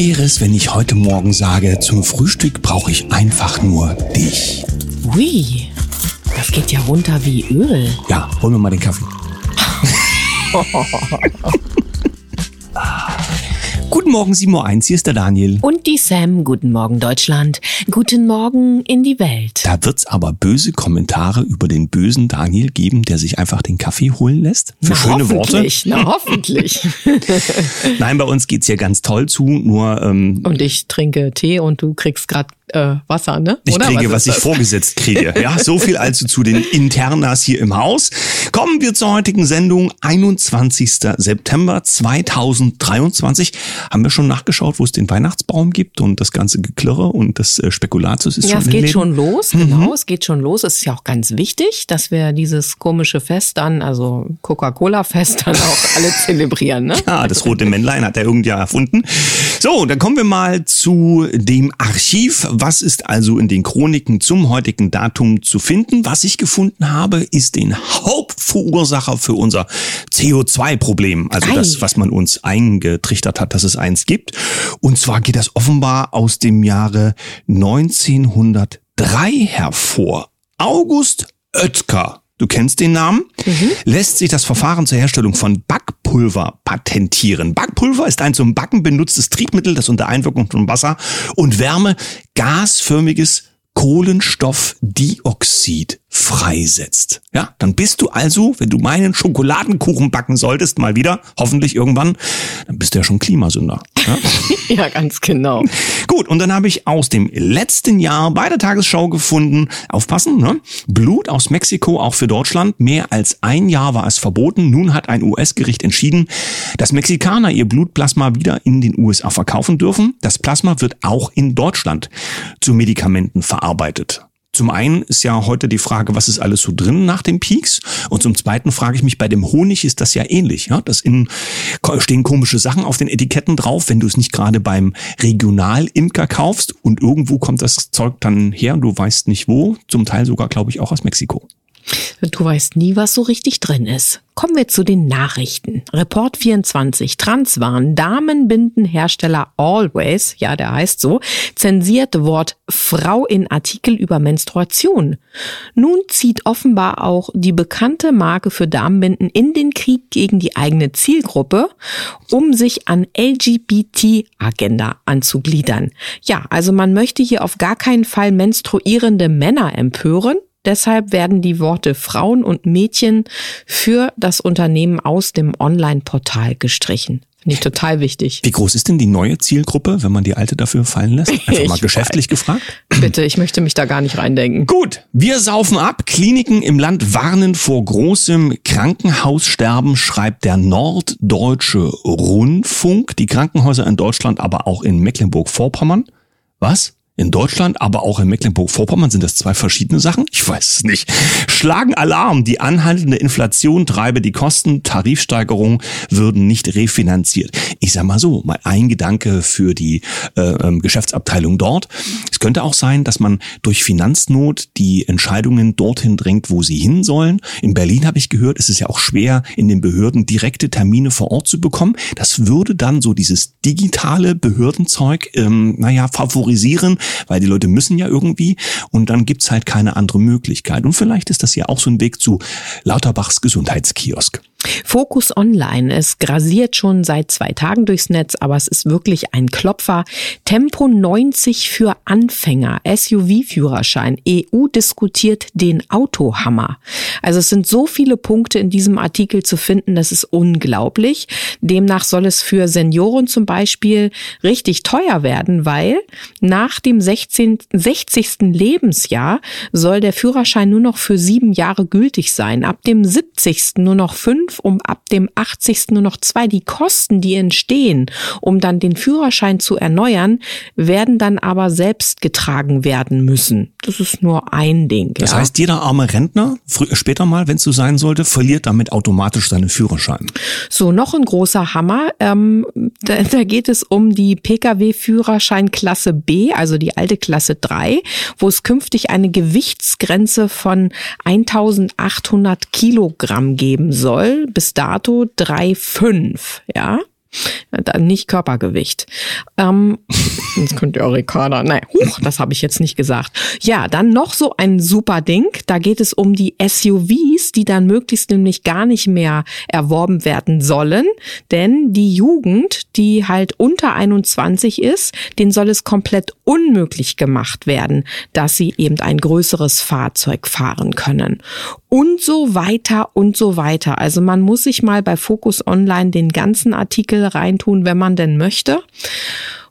wäre es, wenn ich heute Morgen sage, zum Frühstück brauche ich einfach nur dich? Ui, das geht ja runter wie Öl. Ja, hol mir mal den Kaffee. Guten Morgen, 7.01 Uhr, hier ist der Daniel. Und die Sam, guten Morgen Deutschland, guten Morgen in die Welt. Da wird's aber böse Kommentare über den bösen Daniel geben, der sich einfach den Kaffee holen lässt. Für Na, schöne Worte. hoffentlich, Na, hoffentlich. Nein, bei uns geht's hier ganz toll zu, nur ähm, und ich trinke Tee und du kriegst gerade äh, Wasser, ne? Ich Oder kriege, was, ist ich das? vorgesetzt kriege. Ja, so viel also zu den Internas hier im Haus. Kommen wir zur heutigen Sendung, 21. September 2023. Haben wir schon nachgeschaut, wo es den Weihnachtsbaum gibt und das ganze Geklirre und das äh, Spekulatius ist Ja, schon es in den geht? Mhm. schon los, genau, es geht schon los. Es ist ja auch ganz wichtig, dass wir dieses komische Fest dann, also Coca-Cola-Fest dann auch alle zelebrieren, ne? Ja, das rote Männlein hat er irgendwer erfunden. So, dann kommen wir mal zu dem Archiv. Was ist also in den Chroniken zum heutigen Datum zu finden? Was ich gefunden habe, ist den Hauptverursacher für unser CO2-Problem. Also Ei. das, was man uns eingetrichtert hat, dass es eins gibt. Und zwar geht das offenbar aus dem Jahre 1903 hervor. August Oetker. Du kennst den Namen? Lässt sich das Verfahren zur Herstellung von Backpulver patentieren. Backpulver ist ein zum Backen benutztes Triebmittel, das unter Einwirkung von Wasser und Wärme gasförmiges Kohlenstoffdioxid freisetzt. Ja, dann bist du also, wenn du meinen Schokoladenkuchen backen solltest, mal wieder, hoffentlich irgendwann, dann bist du ja schon Klimasünder. Ja? Ja, ganz genau. Gut, und dann habe ich aus dem letzten Jahr bei der Tagesschau gefunden, aufpassen, ne? Blut aus Mexiko auch für Deutschland. Mehr als ein Jahr war es verboten. Nun hat ein US-Gericht entschieden, dass Mexikaner ihr Blutplasma wieder in den USA verkaufen dürfen. Das Plasma wird auch in Deutschland zu Medikamenten verarbeitet. Zum einen ist ja heute die Frage, was ist alles so drin nach dem Peaks? Und zum zweiten frage ich mich, bei dem Honig ist das ja ähnlich. Ja? Das in, stehen komische Sachen auf den Etiketten drauf, wenn du es nicht gerade beim Regionalimker kaufst und irgendwo kommt das Zeug dann her du weißt nicht wo. Zum Teil sogar, glaube ich, auch aus Mexiko. Du weißt nie, was so richtig drin ist. Kommen wir zu den Nachrichten. Report 24. Transwarn, Damenbindenhersteller Always, ja, der heißt so, zensiert Wort Frau in Artikel über Menstruation. Nun zieht offenbar auch die bekannte Marke für Damenbinden in den Krieg gegen die eigene Zielgruppe, um sich an LGBT-Agenda anzugliedern. Ja, also man möchte hier auf gar keinen Fall menstruierende Männer empören. Deshalb werden die Worte Frauen und Mädchen für das Unternehmen aus dem Online-Portal gestrichen. Finde ich total wichtig. Wie groß ist denn die neue Zielgruppe, wenn man die alte dafür fallen lässt? Einfach mal Ich geschäftlich gefragt. Bitte, ich möchte mich da gar nicht reindenken. Gut, wir saufen ab. Kliniken im Land warnen vor großem Krankenhaussterben, schreibt der Norddeutsche Rundfunk. Die Krankenhäuser in Deutschland, aber auch in Mecklenburg-Vorpommern. Was? In Deutschland, aber auch in Mecklenburg-Vorpommern sind das zwei verschiedene Sachen? Ich weiß es nicht. Schlagen Alarm. Die anhaltende Inflation treibe die Kosten. Tarifsteigerungen würden nicht refinanziert. Ich sag mal so, mal ein Gedanke für die äh, ähm, Geschäftsabteilung dort. Es könnte auch sein, dass man durch Finanznot die Entscheidungen dorthin drängt, wo sie hin sollen. In Berlin habe ich gehört, es ist ja auch schwer, in den Behörden direkte Termine vor Ort zu bekommen. Das würde dann so dieses digitale Behördenzeug, ähm, naja, favorisieren, weil die Leute müssen ja irgendwie und dann gibt's halt keine andere Möglichkeit. Und vielleicht ist das ja auch so ein Weg zu Lauterbachs Gesundheitskiosk. Fokus Online. Es grasiert schon seit zwei Tagen durchs Netz, aber es ist wirklich ein Klopfer. Tempo 90 für Anfänger. SUV-Führerschein. EU diskutiert den Autohammer. Also es sind so viele Punkte in diesem Artikel zu finden, das ist unglaublich. Demnach soll es für Senioren zum Beispiel richtig teuer werden, weil nach dem 16, 60. Lebensjahr soll der Führerschein nur noch für sieben Jahre gültig sein. Ab dem 70. nur noch fünf, um ab dem 80. nur noch zwei. Die Kosten, die entstehen, um dann den Führerschein zu erneuern, werden dann aber selbst getragen werden müssen. Das ist nur ein Ding. Das ja. heißt, jeder arme Rentner, früher, später mal, wenn es so sein sollte, verliert damit automatisch seinen Führerschein. So, noch ein großer Hammer. Ähm, da, da geht es um die Pkw-Führerschein Klasse B, also die alte Klasse 3, wo es künftig eine Gewichtsgrenze von 1800 Kilogramm geben soll. Bis dato 3,5, ja. Nicht Körpergewicht. Ähm, das könnte ja Ricarda. Nein, huch, das habe ich jetzt nicht gesagt. Ja, dann noch so ein super Ding. Da geht es um die SUVs, die dann möglichst nämlich gar nicht mehr erworben werden sollen. Denn die Jugend, die halt unter 21 ist, den soll es komplett unmöglich gemacht werden, dass sie eben ein größeres Fahrzeug fahren können. Und so weiter und so weiter. Also man muss sich mal bei Focus Online den ganzen Artikel reintun, wenn man denn möchte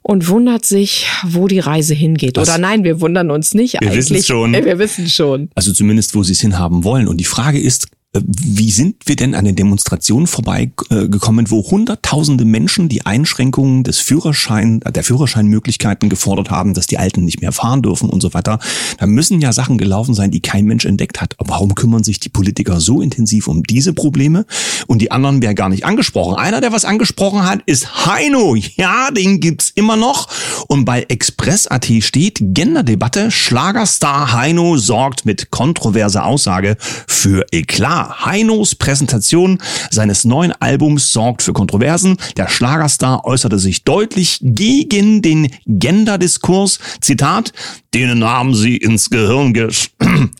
und wundert sich, wo die Reise hingeht. Was? Oder nein, wir wundern uns nicht. Wir wissen schon. Wir wissen schon. Also zumindest, wo sie es hinhaben wollen. Und die Frage ist, wie sind wir denn an den Demonstrationen vorbeigekommen, wo hunderttausende Menschen die Einschränkungen des Führerschein, der Führerscheinmöglichkeiten gefordert haben, dass die Alten nicht mehr fahren dürfen und so weiter? Da müssen ja Sachen gelaufen sein, die kein Mensch entdeckt hat. Aber warum kümmern sich die Politiker so intensiv um diese Probleme und die anderen werden gar nicht angesprochen? Einer, der was angesprochen hat, ist Heino. Ja, den gibt's immer noch. Und bei Express.at steht Genderdebatte. Schlagerstar Heino sorgt mit kontroverser Aussage für Eklat. Heinos Präsentation seines neuen Albums sorgt für Kontroversen. Der Schlagerstar äußerte sich deutlich gegen den Genderdiskurs. Zitat, denen haben sie ins Gehirn gesch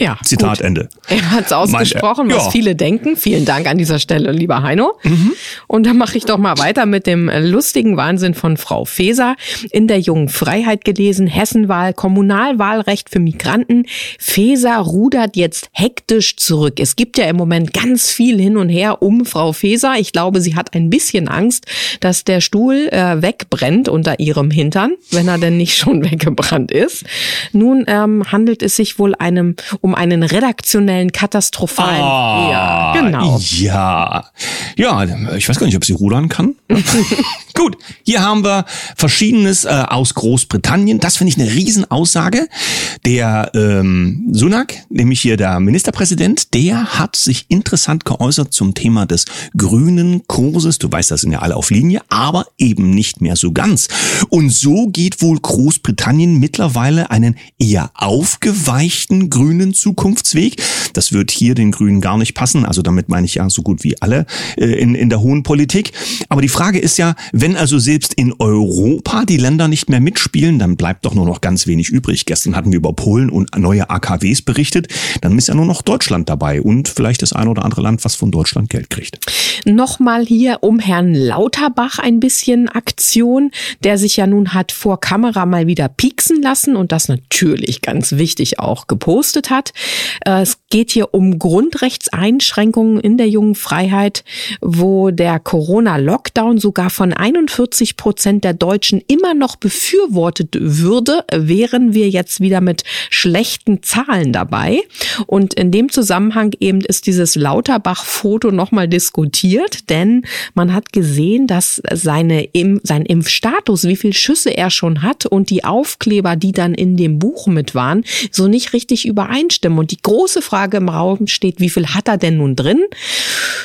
ja, Zitat gut. Ende. Er hat es ausgesprochen, was ja. viele denken. Vielen Dank an dieser Stelle, lieber Heino. Mhm. Und dann mache ich doch mal weiter mit dem lustigen Wahnsinn von Frau Feser. In der jungen Freiheit gelesen, Hessenwahl, Kommunalwahlrecht für Migranten. Feser rudert jetzt hektisch zurück. Es gibt ja im Moment ganz viel hin und her um Frau Feser. Ich glaube, sie hat ein bisschen Angst, dass der Stuhl äh, wegbrennt unter ihrem Hintern, wenn er denn nicht schon weggebrannt ist. Nun ähm, handelt es sich wohl einem um um einen redaktionellen katastrophalen. Ah, ja, genau. Ja. Ja, ich weiß gar nicht, ob sie rudern kann. Gut, hier haben wir Verschiedenes äh, aus Großbritannien. Das finde ich eine Riesenaussage. Der ähm, Sunak, nämlich hier der Ministerpräsident, der hat sich interessant geäußert zum Thema des grünen Kurses. Du weißt, das sind ja alle auf Linie, aber eben nicht mehr so ganz. Und so geht wohl Großbritannien mittlerweile einen eher aufgeweichten grünen Zukunftsweg. Das wird hier den Grünen gar nicht passen. Also damit meine ich ja so gut wie alle äh, in, in der hohen Politik. Aber die Frage ist ja, wenn also selbst in Europa die Länder nicht mehr mitspielen, dann bleibt doch nur noch ganz wenig übrig. Gestern hatten wir über Polen und neue AKWs berichtet. Dann ist ja nur noch Deutschland dabei und vielleicht das ein oder andere Land, was von Deutschland Geld kriegt. Nochmal hier um Herrn Lauterbach ein bisschen Aktion, der sich ja nun hat vor Kamera mal wieder pieksen lassen und das natürlich ganz wichtig auch gepostet hat. Äh, es geht hier um Grundrechtseinschränkungen in der jungen Freiheit, wo der Corona-Lockdown sogar von 41 Prozent der Deutschen immer noch befürwortet würde, wären wir jetzt wieder mit schlechten Zahlen dabei. Und in dem Zusammenhang eben ist dieses Lauterbach-Foto nochmal diskutiert, denn man hat gesehen, dass seine, sein Impfstatus, wie viel Schüsse er schon hat und die Aufkleber, die dann in dem Buch mit waren, so nicht richtig übereinstimmen zustimmen. Und die große Frage im Raum steht, wie viel hat er denn nun drin?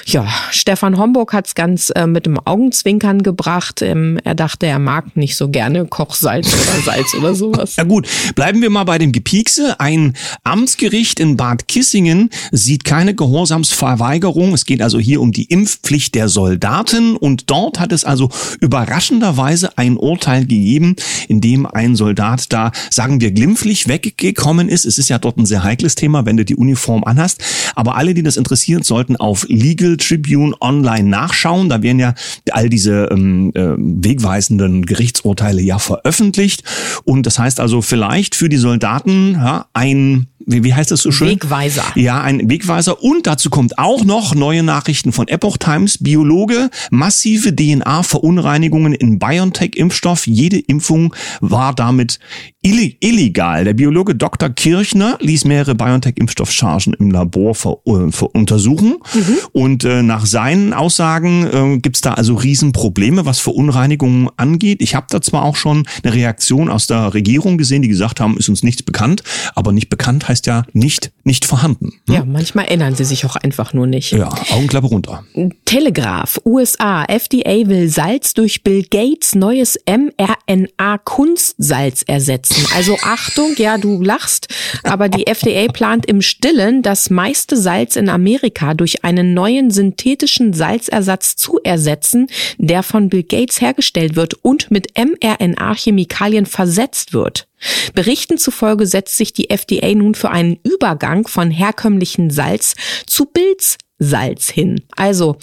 Ja, Stefan Homburg hat es ganz äh, mit dem Augenzwinkern gebracht. Ähm, er dachte, er mag nicht so gerne Kochsalz oder Salz oder sowas. Ja gut, bleiben wir mal bei dem Gepiekse. Ein Amtsgericht in Bad Kissingen sieht keine Gehorsamsverweigerung. Es geht also hier um die Impfpflicht der Soldaten und dort hat es also überraschenderweise ein Urteil gegeben, in dem ein Soldat da, sagen wir, glimpflich weggekommen ist. Es ist ja dort ein sehr heikles Thema, wenn du die Uniform anhast. Aber alle, die das interessiert, sollten auf Legal Tribune online nachschauen. Da werden ja all diese ähm, äh, wegweisenden Gerichtsurteile ja veröffentlicht. Und das heißt also vielleicht für die Soldaten ja, ein wie, wie heißt das so schön? Wegweiser. Ja, ein Wegweiser. Und dazu kommt auch noch neue Nachrichten von Epoch Times. Biologe, massive DNA-Verunreinigungen in BioNTech-Impfstoff. Jede Impfung war damit illegal. Der Biologe Dr. Kirchner ließ mehrere BioNTech-Impfstoffchargen im Labor ver, äh, ver untersuchen. Mhm. Und äh, nach seinen Aussagen äh, gibt es da also Riesenprobleme, was Verunreinigungen angeht. Ich habe da zwar auch schon eine Reaktion aus der Regierung gesehen, die gesagt haben, ist uns nichts bekannt, aber nicht bekannt heißt heißt ja nicht, nicht vorhanden. Hm? Ja, manchmal erinnern sie sich auch einfach nur nicht. Ja, Augenklappe runter. Telegraph, USA, FDA will Salz durch Bill Gates neues mRNA-Kunstsalz ersetzen. Also Achtung, ja, du lachst, aber die FDA plant im Stillen, das meiste Salz in Amerika durch einen neuen synthetischen Salzersatz zu ersetzen, der von Bill Gates hergestellt wird und mit mRNA-Chemikalien versetzt wird. Berichten zufolge setzt sich die FDA nun für einen Übergang von herkömmlichen Salz zu Bilds Salz hin. Also,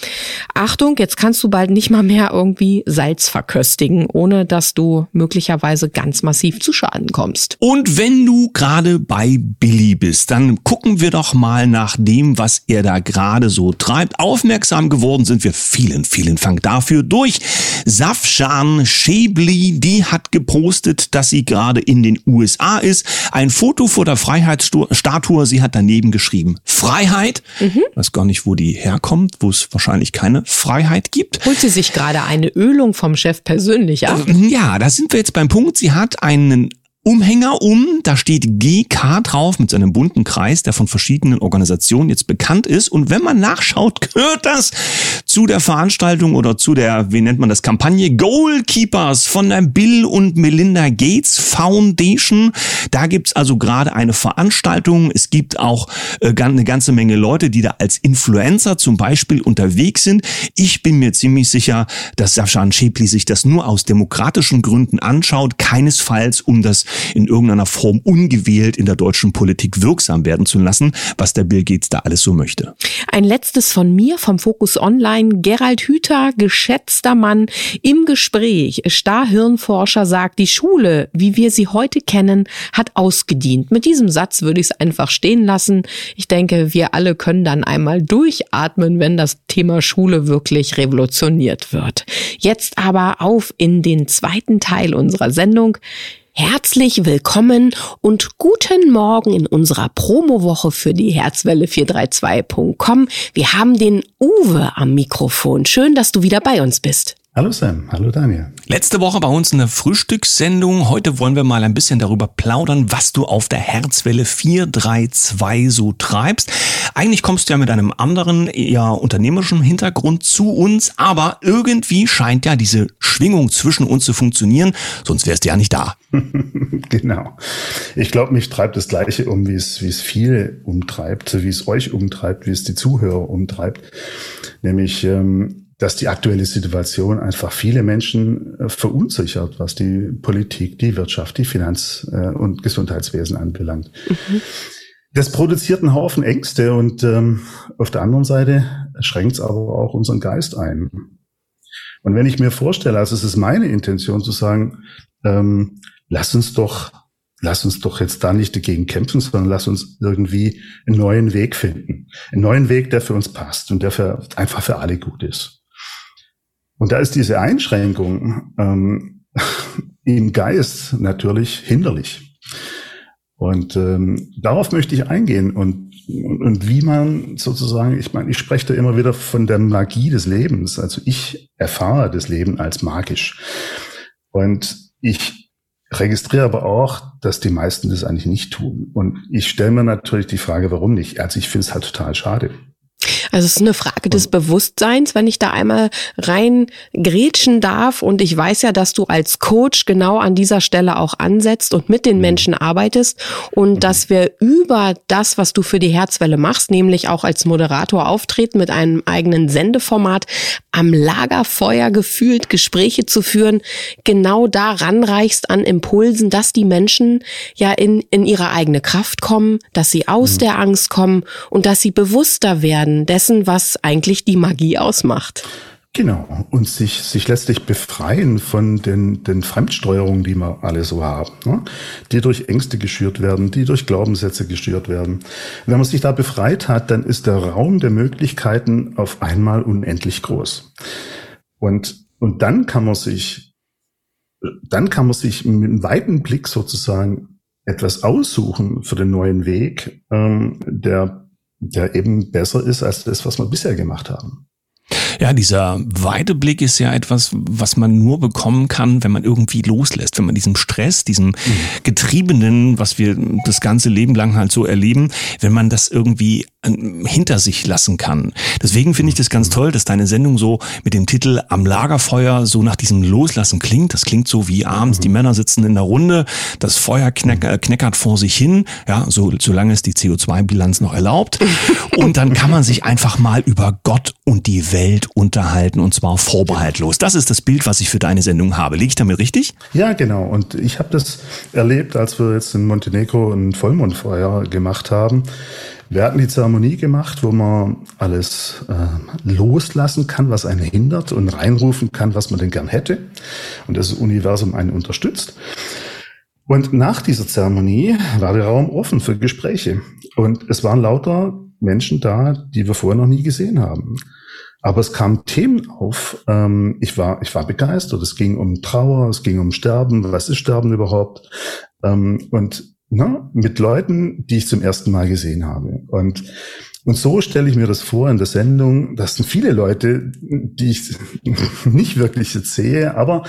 Achtung, jetzt kannst du bald nicht mal mehr irgendwie Salz verköstigen, ohne dass du möglicherweise ganz massiv zu Schaden kommst. Und wenn du gerade bei Billy bist, dann gucken wir doch mal nach dem, was er da gerade so treibt. Aufmerksam geworden sind wir vielen, vielen Dank dafür durch Safshan Shebli, die hat gepostet, dass sie gerade in den USA ist. Ein Foto vor der Freiheitsstatue, sie hat daneben geschrieben Freiheit. Mhm. Weiß gar nicht, wo die herkommt, wo es wahrscheinlich keine Freiheit gibt. Holt sie sich gerade eine Ölung vom Chef persönlich ab? Ja, da sind wir jetzt beim Punkt. Sie hat einen Umhänger um, da steht GK drauf mit seinem bunten Kreis, der von verschiedenen Organisationen jetzt bekannt ist. Und wenn man nachschaut, gehört das zu der Veranstaltung oder zu der, wie nennt man das, Kampagne Goalkeepers von der Bill und Melinda Gates Foundation. Da gibt's also gerade eine Veranstaltung. Es gibt auch äh, eine ganze Menge Leute, die da als Influencer zum Beispiel unterwegs sind. Ich bin mir ziemlich sicher, dass Safshan Shepli sich das nur aus demokratischen Gründen anschaut, keinesfalls um das in irgendeiner Form ungewählt in der deutschen Politik wirksam werden zu lassen, was der Bill Gates da alles so möchte. Ein letztes von mir vom Fokus Online. Gerald Hüther, geschätzter Mann im Gespräch. Starrhirnforscher sagt, die Schule, wie wir sie heute kennen, hat ausgedient. Mit diesem Satz würde ich es einfach stehen lassen. Ich denke, wir alle können dann einmal durchatmen, wenn das Thema Schule wirklich revolutioniert wird. Jetzt aber auf in den zweiten Teil unserer Sendung. Herzlich willkommen und guten Morgen in unserer Promowoche für die Herzwelle 432.com. Wir haben den Uwe am Mikrofon. Schön, dass du wieder bei uns bist. Hallo Sam, hallo Daniel. Letzte Woche bei uns eine Frühstückssendung. Heute wollen wir mal ein bisschen darüber plaudern, was du auf der Herzwelle 432 so treibst. Eigentlich kommst du ja mit einem anderen, eher unternehmerischen Hintergrund zu uns, aber irgendwie scheint ja diese Schwingung zwischen uns zu funktionieren, sonst wärst du ja nicht da. genau. Ich glaube, mich treibt das Gleiche um, wie es, wie es viele umtreibt, wie es euch umtreibt, wie es die Zuhörer umtreibt. Nämlich, ähm, dass die aktuelle Situation einfach viele Menschen äh, verunsichert, was die Politik, die Wirtschaft, die Finanz- äh, und Gesundheitswesen anbelangt. Mhm. Das produziert einen Haufen Ängste und ähm, auf der anderen Seite schränkt es aber auch unseren Geist ein. Und wenn ich mir vorstelle, also es ist meine Intention zu sagen, ähm, lass uns doch, lass uns doch jetzt da nicht dagegen kämpfen, sondern lass uns irgendwie einen neuen Weg finden. Einen neuen Weg, der für uns passt und der für, einfach für alle gut ist. Und da ist diese Einschränkung ähm, im Geist natürlich hinderlich. Und ähm, darauf möchte ich eingehen und, und, und wie man sozusagen, ich meine, ich spreche da immer wieder von der Magie des Lebens. Also ich erfahre das Leben als magisch. Und ich registriere aber auch, dass die meisten das eigentlich nicht tun. Und ich stelle mir natürlich die Frage, warum nicht? Also ich finde es halt total schade. Also es ist eine Frage des Bewusstseins, wenn ich da einmal rein grätschen darf. Und ich weiß ja, dass du als Coach genau an dieser Stelle auch ansetzt und mit den Menschen arbeitest und dass wir über das, was du für die Herzwelle machst, nämlich auch als Moderator auftreten mit einem eigenen Sendeformat, am Lagerfeuer gefühlt Gespräche zu führen, genau da ranreichst an Impulsen, dass die Menschen ja in, in ihre eigene Kraft kommen, dass sie aus mhm. der Angst kommen und dass sie bewusster werden dessen, was eigentlich die Magie ausmacht. Genau. Und sich, sich letztlich befreien von den, den Fremdsteuerungen, die wir alle so haben, ne? die durch Ängste geschürt werden, die durch Glaubenssätze geschürt werden. Wenn man sich da befreit hat, dann ist der Raum der Möglichkeiten auf einmal unendlich groß. Und, und dann kann man sich, dann kann man sich mit einem weiten Blick sozusagen etwas aussuchen für den neuen Weg, ähm, der, der eben besser ist als das, was wir bisher gemacht haben. Ja, dieser Weiteblick ist ja etwas, was man nur bekommen kann, wenn man irgendwie loslässt, wenn man diesem Stress, diesem mhm. Getriebenen, was wir das ganze Leben lang halt so erleben, wenn man das irgendwie hinter sich lassen kann. Deswegen finde ich das ganz toll, dass deine Sendung so mit dem Titel Am Lagerfeuer so nach diesem Loslassen klingt. Das klingt so wie abends, die Männer sitzen in der Runde, das Feuer kneck, äh, kneckert vor sich hin, ja, so, solange es die CO2-Bilanz noch erlaubt. Und dann kann man sich einfach mal über Gott und die Welt unterhalten und zwar vorbehaltlos. Das ist das Bild, was ich für deine Sendung habe. Liege ich damit richtig? Ja, genau. Und ich habe das erlebt, als wir jetzt in Montenegro ein Vollmondfeuer gemacht haben. Wir hatten die Zeremonie gemacht, wo man alles äh, loslassen kann, was einen hindert und reinrufen kann, was man denn gern hätte. Und das Universum einen unterstützt. Und nach dieser Zeremonie war der Raum offen für Gespräche. Und es waren lauter Menschen da, die wir vorher noch nie gesehen haben. Aber es kamen Themen auf. Ähm, ich war, ich war begeistert. Es ging um Trauer, es ging um Sterben. Was ist Sterben überhaupt? Ähm, und ne, mit Leuten, die ich zum ersten Mal gesehen habe. Und, und so stelle ich mir das vor in der Sendung. Das sind viele Leute, die ich nicht wirklich jetzt sehe, aber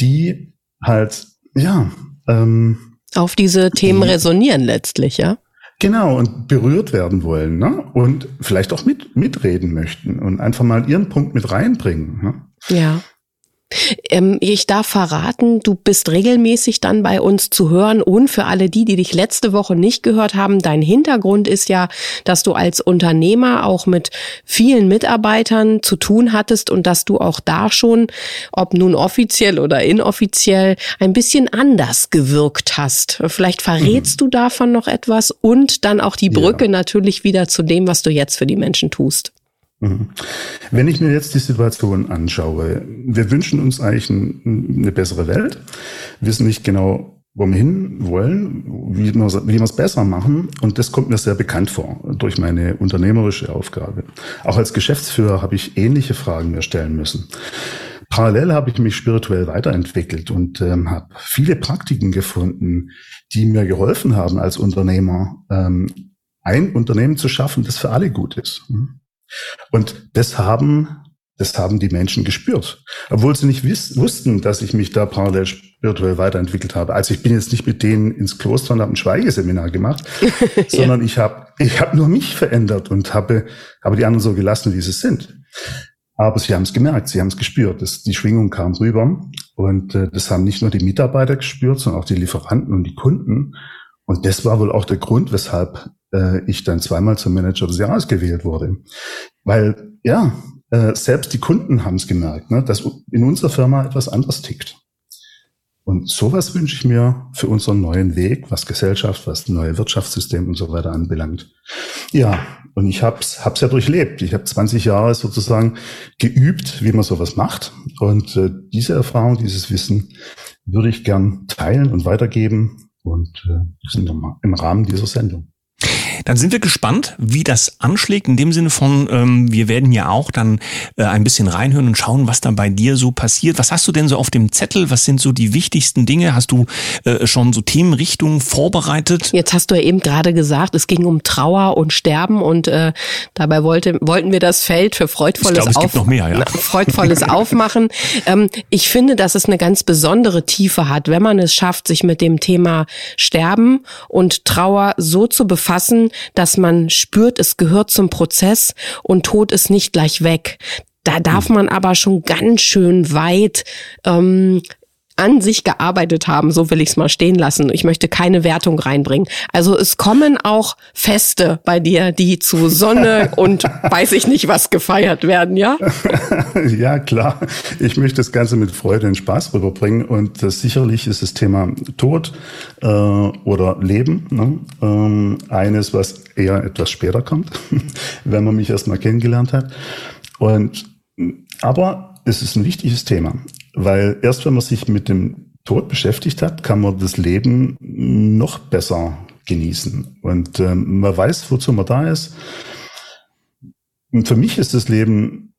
die halt, ja, ähm, auf diese Themen resonieren letztlich, ja? Genau, und berührt werden wollen, ne? Und vielleicht auch mit, mitreden möchten und einfach mal ihren Punkt mit reinbringen. Ne? Ja. Ähm, ich darf verraten, du bist regelmäßig dann bei uns zu hören und für alle die, die dich letzte Woche nicht gehört haben, dein Hintergrund ist ja, dass du als Unternehmer auch mit vielen Mitarbeitern zu tun hattest und dass du auch da schon, ob nun offiziell oder inoffiziell, ein bisschen anders gewirkt hast. Vielleicht verrätst mhm. du davon noch etwas und dann auch die Brücke ja. natürlich wieder zu dem, was du jetzt für die Menschen tust. Mhm. Wenn ich mir jetzt die Situation anschaue, wir wünschen uns eigentlich eine bessere Welt, wissen nicht genau, wo wir hin wollen, wie wir, wie wir es besser machen. Und das kommt mir sehr bekannt vor durch meine unternehmerische Aufgabe. Auch als Geschäftsführer habe ich ähnliche Fragen mir stellen müssen. Parallel habe ich mich spirituell weiterentwickelt und ähm, habe viele Praktiken gefunden, die mir geholfen haben als Unternehmer, ähm, ein Unternehmen zu schaffen, das für alle gut ist. Hm? Und das haben, das haben die Menschen gespürt. Obwohl sie nicht wiss, wussten, dass ich mich da parallel spirituell weiterentwickelt habe. Also ich bin jetzt nicht mit denen ins Kloster und habe ein Schweigeseminar gemacht, sondern ich habe ich hab nur mich verändert und habe, habe die anderen so gelassen, wie sie sind. Aber sie haben es gemerkt, sie haben es gespürt. Das, die Schwingung kam rüber. Und äh, das haben nicht nur die Mitarbeiter gespürt, sondern auch die Lieferanten und die Kunden. Und das war wohl auch der Grund, weshalb äh, ich dann zweimal zum Manager des Jahres gewählt wurde. Weil, ja, äh, selbst die Kunden haben es gemerkt, ne, dass in unserer Firma etwas anders tickt. Und sowas wünsche ich mir für unseren neuen Weg, was Gesellschaft, was neue Wirtschaftssystem und so weiter anbelangt. Ja, und ich habe es hab's ja durchlebt. Ich habe 20 Jahre sozusagen geübt, wie man sowas macht. Und äh, diese Erfahrung, dieses Wissen würde ich gern teilen und weitergeben. Und äh, sind im Rahmen dieser Sendung. Dann sind wir gespannt, wie das anschlägt, in dem Sinne von, ähm, wir werden ja auch dann äh, ein bisschen reinhören und schauen, was dann bei dir so passiert. Was hast du denn so auf dem Zettel? Was sind so die wichtigsten Dinge? Hast du äh, schon so Themenrichtungen vorbereitet? Jetzt hast du ja eben gerade gesagt, es ging um Trauer und Sterben und äh, dabei wollte, wollten wir das Feld für freudvolles, ich glaub, es Auf mehr, ja. freudvolles Aufmachen. Ähm, ich finde, dass es eine ganz besondere Tiefe hat, wenn man es schafft, sich mit dem Thema Sterben und Trauer so zu befassen, dass man spürt, es gehört zum Prozess und Tod ist nicht gleich weg. Da darf hm. man aber schon ganz schön weit ähm, an sich gearbeitet haben, so will ich es mal stehen lassen. Ich möchte keine Wertung reinbringen. Also es kommen auch Feste bei dir, die zu Sonne und weiß ich nicht was gefeiert werden, ja? ja, klar. Ich möchte das Ganze mit Freude und Spaß rüberbringen und das sicherlich ist das Thema Tod äh, oder Leben ne? ähm, eines, was eher etwas später kommt, wenn man mich erstmal kennengelernt hat. Und aber es ist ein wichtiges Thema. Weil erst wenn man sich mit dem Tod beschäftigt hat, kann man das Leben noch besser genießen. Und ähm, man weiß, wozu man da ist. Und für mich ist das Leben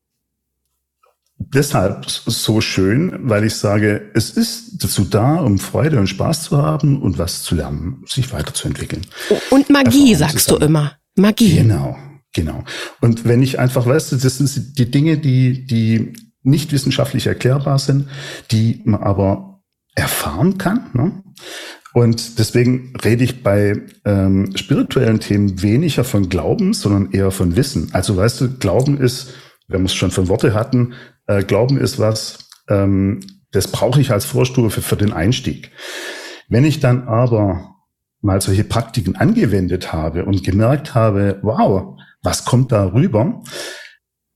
deshalb so schön, weil ich sage, es ist dazu da, um Freude und Spaß zu haben und was zu lernen, sich weiterzuentwickeln. Und Magie, sagst du immer. Magie. Genau. Genau. Und wenn ich einfach, weißt du, das sind die Dinge, die, die nicht wissenschaftlich erklärbar sind, die man aber erfahren kann. Ne? Und deswegen rede ich bei ähm, spirituellen Themen weniger von Glauben, sondern eher von Wissen. Also weißt du, Glauben ist, wenn wir es schon von Worte hatten, äh, Glauben ist was, ähm, das brauche ich als Vorstufe für den Einstieg. Wenn ich dann aber mal solche Praktiken angewendet habe und gemerkt habe, wow, was kommt da rüber?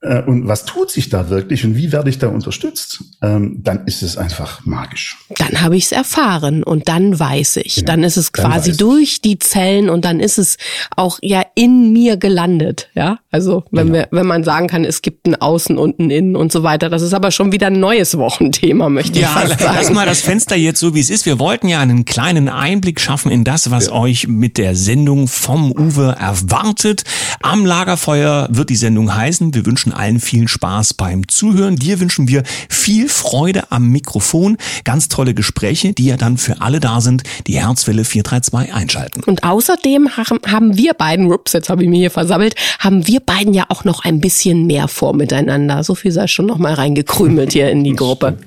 Äh, und was tut sich da wirklich und wie werde ich da unterstützt, ähm, dann ist es einfach magisch. Dann habe ich es erfahren und dann weiß ich. Ja, dann ist es quasi durch die Zellen und dann ist es auch ja in mir gelandet. Ja, also wenn genau. wir, wenn man sagen kann, es gibt ein Außen und ein Innen und so weiter. Das ist aber schon wieder ein neues Wochenthema, möchte ich ja, fast sagen. Lass mal das Fenster jetzt so, wie es ist. Wir wollten ja einen kleinen Einblick schaffen in das, was ja. euch mit der Sendung vom Uwe erwartet. Am Lagerfeuer wird die Sendung heißen. Wir wünschen allen viel Spaß beim Zuhören. Dir wünschen wir viel Freude am Mikrofon, ganz tolle Gespräche, die ja dann für alle da sind, die Herzwelle 432 einschalten. Und außerdem haben wir beiden, ups, jetzt habe ich mich hier versammelt, haben wir beiden ja auch noch ein bisschen mehr vor miteinander. So viel sei schon noch mal reingekrümelt hier in die Gruppe.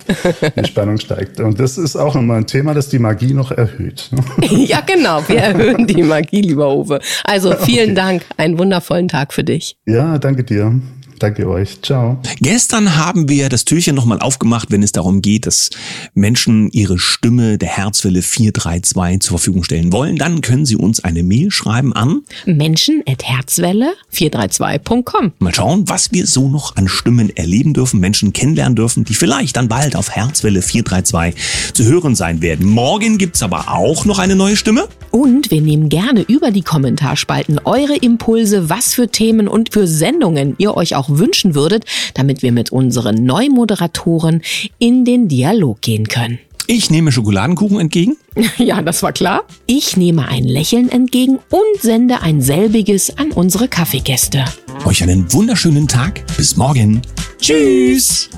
Die Spannung steigt. Und das ist auch nochmal ein Thema, das die Magie noch erhöht. ja, genau. Wir erhöhen die Magie, lieber Uwe. Also vielen okay. Dank. Einen wundervollen Tag für dich. Ja, danke dir. Danke euch. Ciao. Gestern haben wir das Türchen nochmal aufgemacht, wenn es darum geht, dass Menschen ihre Stimme der Herzwelle 432 zur Verfügung stellen wollen. Dann können sie uns eine Mail schreiben an menschen.herzwelle432.com. Mal schauen, was wir so noch an Stimmen erleben dürfen, Menschen kennenlernen dürfen, die vielleicht dann bald auf Herzwelle 432 zu hören sein werden. Morgen gibt's aber auch noch eine neue Stimme. Und wir nehmen gerne über die Kommentarspalten eure Impulse, was für Themen und für Sendungen ihr euch auch wünschen würdet, damit wir mit unseren Neumoderatoren in den Dialog gehen können. Ich nehme Schokoladenkuchen entgegen. Ja, das war klar. Ich nehme ein Lächeln entgegen und sende ein selbiges an unsere Kaffeegäste. Euch einen wunderschönen Tag. Bis morgen. Tschüss.